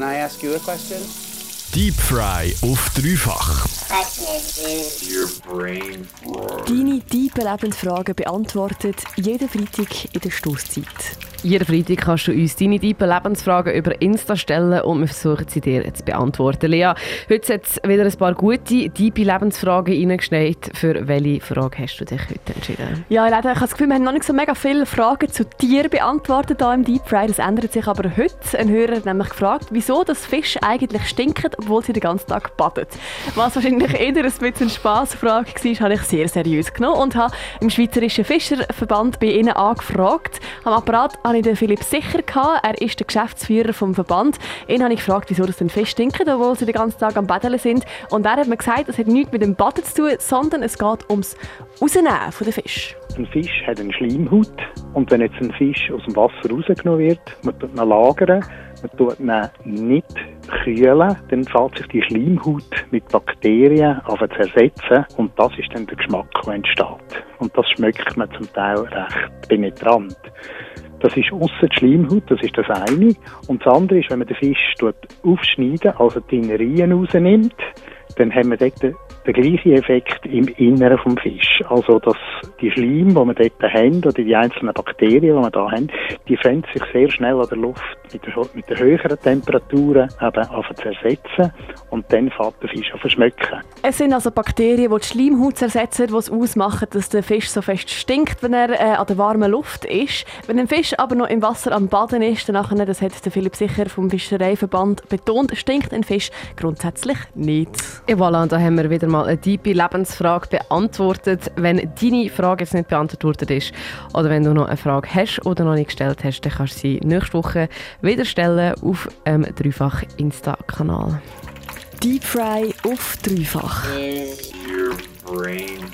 can I ask you a question? Deep Fry auf dreifach. Deine tiefen Lebensfragen beantwortet jeden Freitag in der Stoßzeit. Jeden Freitag kannst du uns deine tiefen Lebensfragen über Insta stellen und wir versuchen sie dir zu beantworten. Lea, heute hat es wieder ein paar gute, tiefe Lebensfragen reingeschneit. Für welche Frage hast du dich heute entschieden? Ja, ich habe das Gefühl, wir haben noch nicht so mega viele Fragen zu Tieren beantwortet hier im Deep Fry. Das ändert sich aber heute. Ein Hörer hat nämlich gefragt, wieso das Fisch eigentlich stinken, obwohl sie den ganzen Tag baden. Was wahrscheinlich eher ein bisschen Spassfrage war, habe ich sehr seriös genommen und habe im Schweizerischen Fischerverband bei ihnen angefragt. Am Apparat hatte ich den Philipp Sicher. Gehabt. Er ist der Geschäftsführer vom Verband. Ihn habe ich gefragt, wieso das den Fisch stinken, obwohl sie den ganzen Tag am Baden sind. Und er hat mir gesagt, es hat nichts mit dem Baden zu tun, sondern es geht ums Rausnehmen von den Fisch. Ein Fisch hat eine Schleimhaut und wenn jetzt ein Fisch aus dem Wasser rausgenommen wird, man tut ihn lagern, man tut ihn nicht kühlen, dann fällt sich die Schleimhaut mit Bakterien an zu ersetzen und das ist dann der Geschmack, der entsteht. Und das schmeckt man zum Teil recht penetrant. Das ist ausser die Schleimhaut, das ist das eine. Und das andere ist, wenn man den Fisch aufschneidet, also die Innerien rausnimmt, dann haben wir dort den gleichen Effekt im Inneren vom Fisch. Also dass die Schleim, die wir dort haben, oder die einzelnen Bakterien, die wir da haben, die finden sich sehr schnell an der Luft mit, der, mit den höheren Temperaturen eben an zu ersetzen und dann fängt der Fisch an zu schmecken. Es sind also Bakterien, die die Schleimhaut ersetzen, die es ausmachen, dass der Fisch so fest stinkt, wenn er äh, an der warmen Luft ist. Wenn ein Fisch aber noch im Wasser am Baden ist, dann nachher, das hat der Philipp Sicher vom Fischereiverband betont, stinkt ein Fisch grundsätzlich nicht. Et voilà, da haben wir wieder mal eine tiefe Lebensfrage beantwortet. Wenn deine Frage jetzt nicht beantwortet ist oder wenn du noch eine Frage hast oder noch nicht gestellt hast, dann kannst du sie nächste Woche wieder stellen auf dem ähm, dreifach Insta-Kanal. Deep Fry auf dreifach. Is your brain